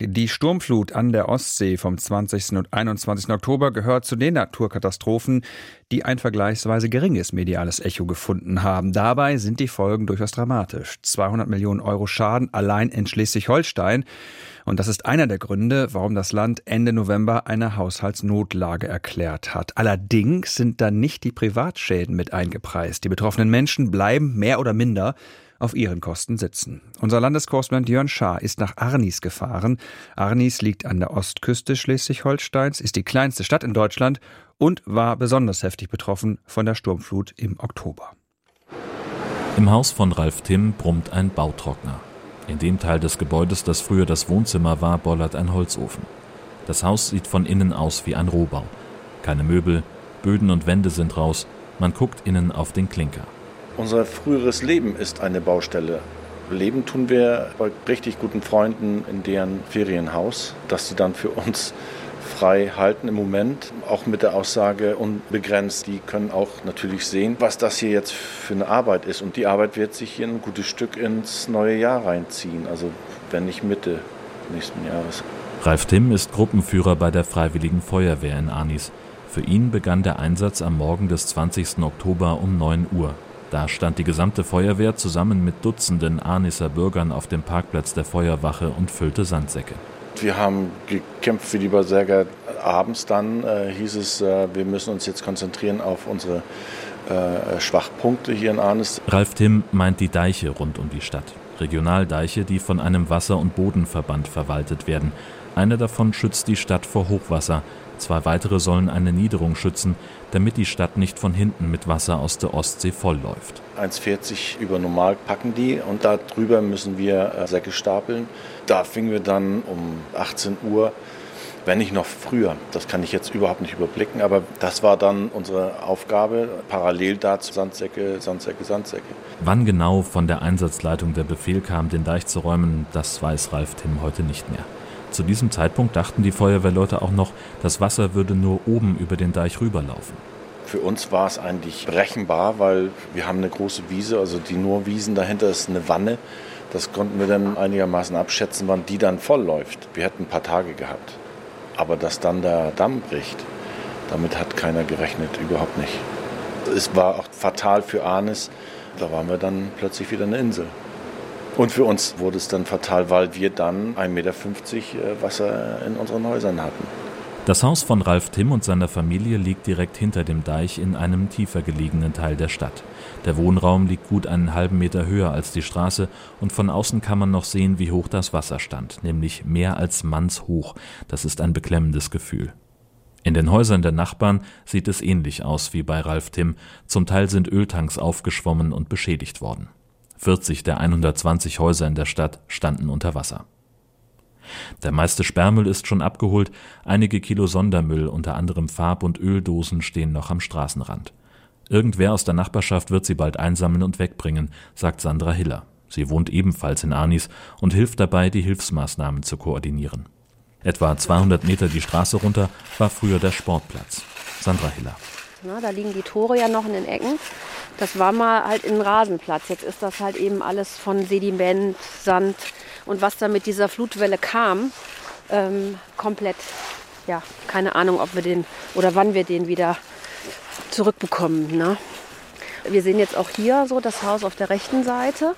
die Sturmflut an der Ostsee vom 20. und 21. Oktober gehört zu den Naturkatastrophen, die ein vergleichsweise geringes mediales Echo gefunden haben. Dabei sind die Folgen durchaus dramatisch. 200 Millionen Euro Schaden allein in Schleswig-Holstein. Und das ist einer der Gründe, warum das Land Ende November eine Haushaltsnotlage erklärt hat. Allerdings sind da nicht die Privatschäden mit eingepreist. Die betroffenen Menschen bleiben mehr oder minder auf ihren Kosten sitzen. Unser Landeskorrespondent Jörn Schaar ist nach Arnis gefahren. Arnis liegt an der Ostküste Schleswig-Holsteins, ist die kleinste Stadt in Deutschland und war besonders heftig betroffen von der Sturmflut im Oktober. Im Haus von Ralf Timm brummt ein Bautrockner. In dem Teil des Gebäudes, das früher das Wohnzimmer war, bollert ein Holzofen. Das Haus sieht von innen aus wie ein Rohbau. Keine Möbel, Böden und Wände sind raus, man guckt innen auf den Klinker. Unser früheres Leben ist eine Baustelle. Leben tun wir bei richtig guten Freunden in deren Ferienhaus, dass sie dann für uns frei halten im Moment, auch mit der Aussage unbegrenzt. Die können auch natürlich sehen, was das hier jetzt für eine Arbeit ist. Und die Arbeit wird sich hier ein gutes Stück ins neue Jahr reinziehen, also wenn nicht Mitte nächsten Jahres. Ralf Timm ist Gruppenführer bei der Freiwilligen Feuerwehr in Arnis. Für ihn begann der Einsatz am Morgen des 20. Oktober um 9 Uhr. Da stand die gesamte Feuerwehr zusammen mit Dutzenden Arnisser Bürgern auf dem Parkplatz der Feuerwache und füllte Sandsäcke. Wir haben gekämpft wie die Berserker. Abends dann äh, hieß es, äh, wir müssen uns jetzt konzentrieren auf unsere äh, Schwachpunkte hier in Arnis. Ralf Timm meint die Deiche rund um die Stadt. Regionaldeiche, die von einem Wasser- und Bodenverband verwaltet werden. Einer davon schützt die Stadt vor Hochwasser. Zwei weitere sollen eine Niederung schützen, damit die Stadt nicht von hinten mit Wasser aus der Ostsee vollläuft. 1,40 über normal packen die und da drüber müssen wir äh, Säcke stapeln. Da fingen wir dann um 18 Uhr, wenn nicht noch früher. Das kann ich jetzt überhaupt nicht überblicken, aber das war dann unsere Aufgabe, parallel dazu Sandsäcke, Sandsäcke, Sandsäcke. Wann genau von der Einsatzleitung der Befehl kam, den Deich zu räumen, das weiß Ralf Timm heute nicht mehr. Zu diesem Zeitpunkt dachten die Feuerwehrleute auch noch, das Wasser würde nur oben über den Deich rüberlaufen. Für uns war es eigentlich berechenbar, weil wir haben eine große Wiese, also die nur Wiesen dahinter ist eine Wanne. Das konnten wir dann einigermaßen abschätzen, wann die dann voll läuft. Wir hätten ein paar Tage gehabt. Aber dass dann der Damm bricht, damit hat keiner gerechnet, überhaupt nicht. Es war auch fatal für Arnes. Da waren wir dann plötzlich wieder eine Insel. Und für uns wurde es dann fatal, weil wir dann 1,50 Meter äh, Wasser in unseren Häusern hatten. Das Haus von Ralf Timm und seiner Familie liegt direkt hinter dem Deich in einem tiefer gelegenen Teil der Stadt. Der Wohnraum liegt gut einen halben Meter höher als die Straße und von außen kann man noch sehen, wie hoch das Wasser stand, nämlich mehr als mannshoch. Das ist ein beklemmendes Gefühl. In den Häusern der Nachbarn sieht es ähnlich aus wie bei Ralf Timm. Zum Teil sind Öltanks aufgeschwommen und beschädigt worden. 40 der 120 Häuser in der Stadt standen unter Wasser. Der meiste Sperrmüll ist schon abgeholt, einige Kilo Sondermüll, unter anderem Farb- und Öldosen, stehen noch am Straßenrand. Irgendwer aus der Nachbarschaft wird sie bald einsammeln und wegbringen, sagt Sandra Hiller. Sie wohnt ebenfalls in Arnis und hilft dabei, die Hilfsmaßnahmen zu koordinieren. Etwa 200 Meter die Straße runter war früher der Sportplatz. Sandra Hiller. Na, da liegen die Tore ja noch in den Ecken. Das war mal halt ein Rasenplatz. Jetzt ist das halt eben alles von Sediment, Sand und was da mit dieser Flutwelle kam, ähm, komplett. Ja, keine Ahnung, ob wir den oder wann wir den wieder zurückbekommen. Ne? Wir sehen jetzt auch hier so das Haus auf der rechten Seite.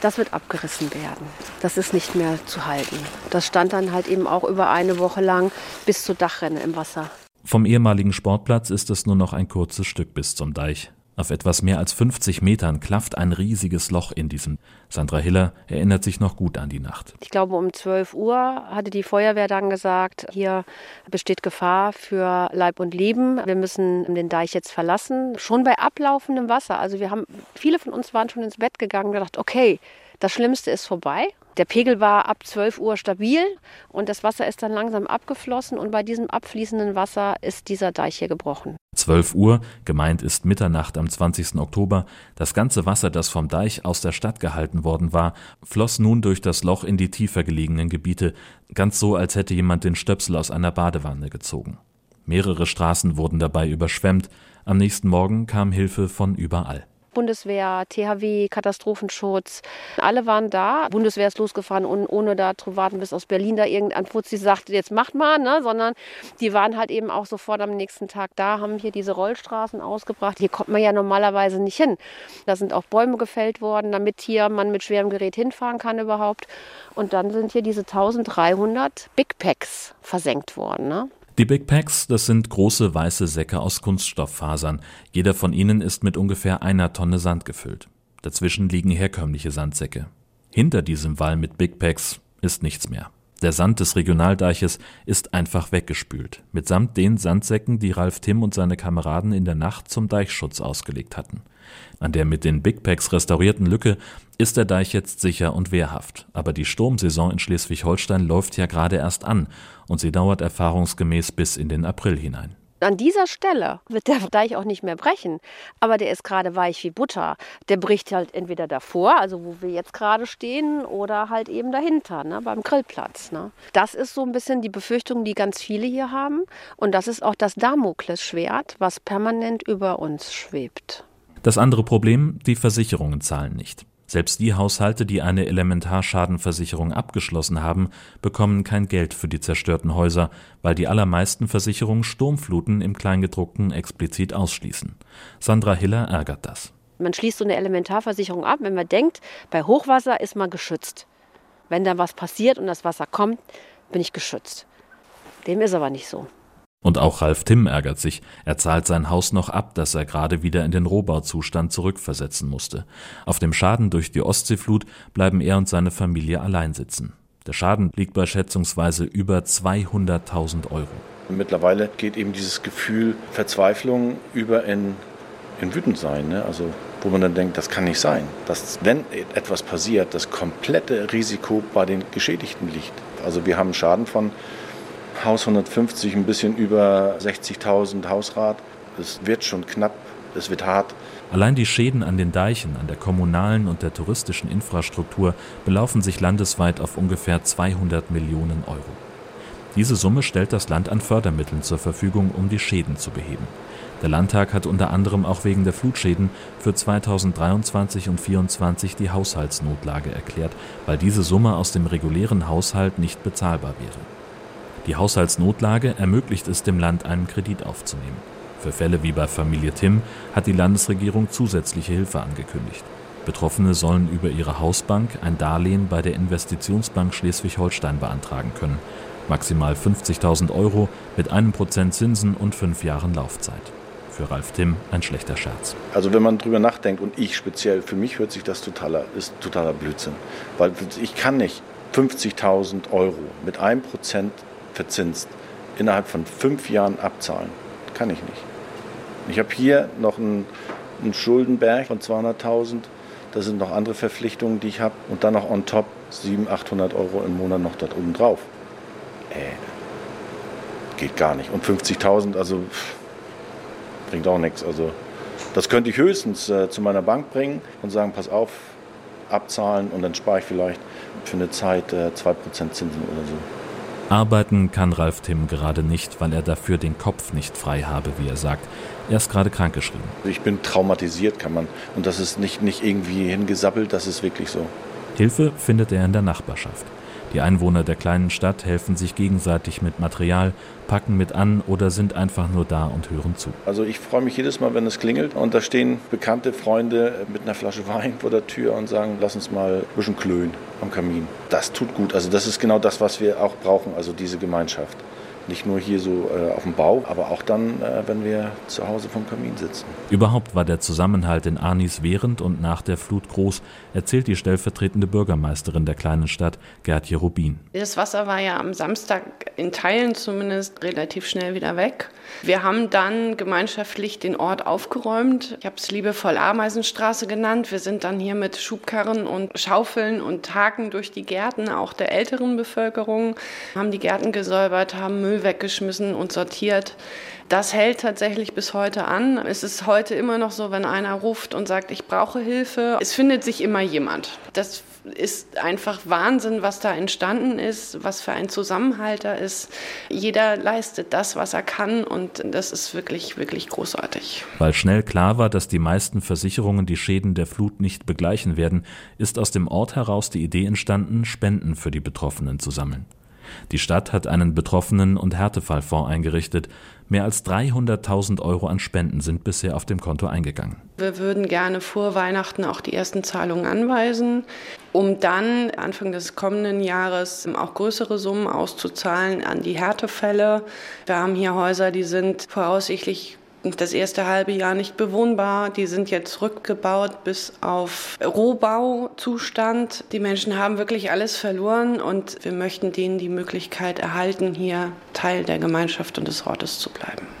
Das wird abgerissen werden. Das ist nicht mehr zu halten. Das stand dann halt eben auch über eine Woche lang bis zur Dachrinne im Wasser. Vom ehemaligen Sportplatz ist es nur noch ein kurzes Stück bis zum Deich. Auf etwas mehr als 50 Metern klafft ein riesiges Loch in diesem. Sandra Hiller erinnert sich noch gut an die Nacht. Ich glaube, um 12 Uhr hatte die Feuerwehr dann gesagt, hier besteht Gefahr für Leib und Leben. Wir müssen den Deich jetzt verlassen. Schon bei ablaufendem Wasser. Also wir haben, viele von uns waren schon ins Bett gegangen und gedacht, okay, das Schlimmste ist vorbei. Der Pegel war ab 12 Uhr stabil und das Wasser ist dann langsam abgeflossen und bei diesem abfließenden Wasser ist dieser Deich hier gebrochen. 12 Uhr, gemeint ist Mitternacht am 20. Oktober, das ganze Wasser, das vom Deich aus der Stadt gehalten worden war, floss nun durch das Loch in die tiefer gelegenen Gebiete, ganz so, als hätte jemand den Stöpsel aus einer Badewanne gezogen. Mehrere Straßen wurden dabei überschwemmt, am nächsten Morgen kam Hilfe von überall. Bundeswehr, THW, Katastrophenschutz. Alle waren da. Bundeswehr ist losgefahren, ohne da zu warten, bis aus Berlin da irgendein Fuzzi sagt, jetzt macht mal, ne? sondern die waren halt eben auch sofort am nächsten Tag da, haben hier diese Rollstraßen ausgebracht. Hier kommt man ja normalerweise nicht hin. Da sind auch Bäume gefällt worden, damit hier man mit schwerem Gerät hinfahren kann überhaupt. Und dann sind hier diese 1300 Big Packs versenkt worden. Ne? Die Big Packs, das sind große weiße Säcke aus Kunststofffasern. Jeder von ihnen ist mit ungefähr einer Tonne Sand gefüllt. Dazwischen liegen herkömmliche Sandsäcke. Hinter diesem Wall mit Big Packs ist nichts mehr. Der Sand des Regionaldeiches ist einfach weggespült, mitsamt den Sandsäcken, die Ralf Timm und seine Kameraden in der Nacht zum Deichschutz ausgelegt hatten. An der mit den Big Packs restaurierten Lücke ist der Deich jetzt sicher und wehrhaft. Aber die Sturmsaison in Schleswig-Holstein läuft ja gerade erst an und sie dauert erfahrungsgemäß bis in den April hinein. An dieser Stelle wird der Deich auch nicht mehr brechen, aber der ist gerade weich wie Butter. Der bricht halt entweder davor, also wo wir jetzt gerade stehen, oder halt eben dahinter, ne, beim Grillplatz. Ne. Das ist so ein bisschen die Befürchtung, die ganz viele hier haben. Und das ist auch das Damoklesschwert, was permanent über uns schwebt. Das andere Problem, die Versicherungen zahlen nicht. Selbst die Haushalte, die eine Elementarschadenversicherung abgeschlossen haben, bekommen kein Geld für die zerstörten Häuser, weil die allermeisten Versicherungen Sturmfluten im Kleingedruckten explizit ausschließen. Sandra Hiller ärgert das. Man schließt so eine Elementarversicherung ab, wenn man denkt, bei Hochwasser ist man geschützt. Wenn da was passiert und das Wasser kommt, bin ich geschützt. Dem ist aber nicht so. Und auch Ralf Timm ärgert sich. Er zahlt sein Haus noch ab, das er gerade wieder in den Rohbauzustand zurückversetzen musste. Auf dem Schaden durch die Ostseeflut bleiben er und seine Familie allein sitzen. Der Schaden liegt bei schätzungsweise über 200.000 Euro. Mittlerweile geht eben dieses Gefühl Verzweiflung über in, in Wütendsein. Ne? Also wo man dann denkt, das kann nicht sein, dass wenn etwas passiert, das komplette Risiko bei den Geschädigten liegt. Also wir haben Schaden von Haus 150, ein bisschen über 60.000 Hausrat. Es wird schon knapp, es wird hart. Allein die Schäden an den Deichen, an der kommunalen und der touristischen Infrastruktur belaufen sich landesweit auf ungefähr 200 Millionen Euro. Diese Summe stellt das Land an Fördermitteln zur Verfügung, um die Schäden zu beheben. Der Landtag hat unter anderem auch wegen der Flutschäden für 2023 und 2024 die Haushaltsnotlage erklärt, weil diese Summe aus dem regulären Haushalt nicht bezahlbar wäre. Die Haushaltsnotlage ermöglicht es dem Land, einen Kredit aufzunehmen. Für Fälle wie bei Familie Timm hat die Landesregierung zusätzliche Hilfe angekündigt. Betroffene sollen über ihre Hausbank ein Darlehen bei der Investitionsbank Schleswig-Holstein beantragen können. Maximal 50.000 Euro mit einem Prozent Zinsen und fünf Jahren Laufzeit. Für Ralf Timm ein schlechter Scherz. Also wenn man drüber nachdenkt und ich speziell, für mich hört sich das totaler, ist totaler Blödsinn. Weil ich kann nicht 50.000 Euro mit einem Prozent verzinst innerhalb von fünf Jahren abzahlen. Kann ich nicht. Ich habe hier noch einen, einen Schuldenberg von 200.000. Da sind noch andere Verpflichtungen, die ich habe. Und dann noch on top 700, 800 Euro im Monat noch dort oben drauf. Äh, geht gar nicht. Und 50.000, also pff, bringt auch nichts. Also das könnte ich höchstens äh, zu meiner Bank bringen und sagen, pass auf, abzahlen und dann spare ich vielleicht für eine Zeit äh, 2% Zinsen oder so. Arbeiten kann Ralf Timm gerade nicht, weil er dafür den Kopf nicht frei habe, wie er sagt. Er ist gerade krankgeschrieben. Ich bin traumatisiert, kann man. Und das ist nicht, nicht irgendwie hingesappelt, das ist wirklich so. Hilfe findet er in der Nachbarschaft. Die Einwohner der kleinen Stadt helfen sich gegenseitig mit Material, packen mit an oder sind einfach nur da und hören zu. Also ich freue mich jedes Mal, wenn es klingelt und da stehen bekannte Freunde mit einer Flasche Wein vor der Tür und sagen, lass uns mal ein bisschen klönen am Kamin. Das tut gut. Also das ist genau das, was wir auch brauchen, also diese Gemeinschaft. Nicht nur hier so äh, auf dem Bau, aber auch dann, äh, wenn wir zu Hause vom Kamin sitzen. Überhaupt war der Zusammenhalt in Arnis während und nach der Flut groß, erzählt die stellvertretende Bürgermeisterin der kleinen Stadt, Gertje Rubin. Das Wasser war ja am Samstag in Teilen zumindest relativ schnell wieder weg. Wir haben dann gemeinschaftlich den Ort aufgeräumt. Ich habe es liebevoll Ameisenstraße genannt. Wir sind dann hier mit Schubkarren und Schaufeln und Haken durch die Gärten, auch der älteren Bevölkerung, haben die Gärten gesäubert, haben Müll Müll weggeschmissen und sortiert. Das hält tatsächlich bis heute an. Es ist heute immer noch so, wenn einer ruft und sagt, ich brauche Hilfe, es findet sich immer jemand. Das ist einfach Wahnsinn, was da entstanden ist, was für ein Zusammenhalt da ist. Jeder leistet das, was er kann und das ist wirklich, wirklich großartig. Weil schnell klar war, dass die meisten Versicherungen die Schäden der Flut nicht begleichen werden, ist aus dem Ort heraus die Idee entstanden, Spenden für die Betroffenen zu sammeln. Die Stadt hat einen Betroffenen- und Härtefallfonds eingerichtet. Mehr als 300.000 Euro an Spenden sind bisher auf dem Konto eingegangen. Wir würden gerne vor Weihnachten auch die ersten Zahlungen anweisen, um dann Anfang des kommenden Jahres auch größere Summen auszuzahlen an die Härtefälle. Wir haben hier Häuser, die sind voraussichtlich das erste halbe Jahr nicht bewohnbar. Die sind jetzt rückgebaut bis auf Rohbauzustand. Die Menschen haben wirklich alles verloren und wir möchten denen die Möglichkeit erhalten, hier Teil der Gemeinschaft und des Ortes zu bleiben.